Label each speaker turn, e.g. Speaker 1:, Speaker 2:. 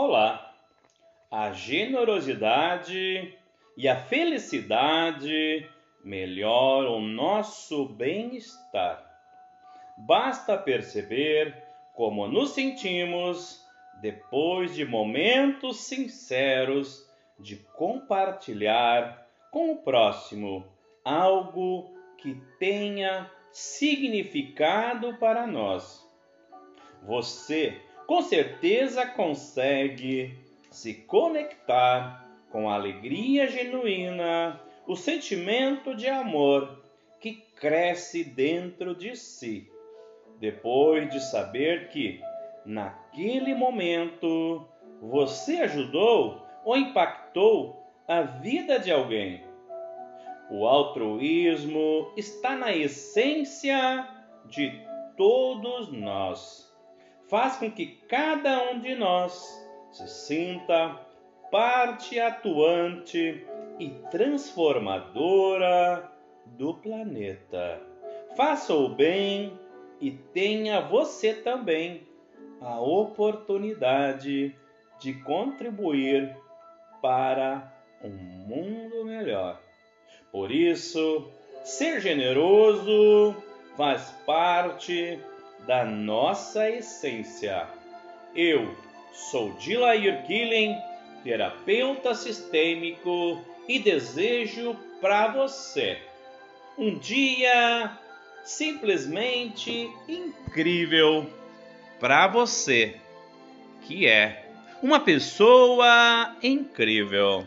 Speaker 1: Olá! A generosidade e a felicidade melhoram nosso bem-estar. Basta perceber como nos sentimos depois de momentos sinceros de compartilhar com o próximo algo que tenha significado para nós. Você com certeza consegue se conectar com a alegria genuína, o sentimento de amor que cresce dentro de si, depois de saber que, naquele momento, você ajudou ou impactou a vida de alguém. O altruísmo está na essência de todos nós faz com que cada um de nós se sinta parte atuante e transformadora do planeta. Faça o bem e tenha você também a oportunidade de contribuir para um mundo melhor. Por isso, ser generoso faz parte da nossa essência. Eu sou Dilair Killing, terapeuta sistêmico, e desejo para você um dia simplesmente incrível para você, que é uma pessoa incrível.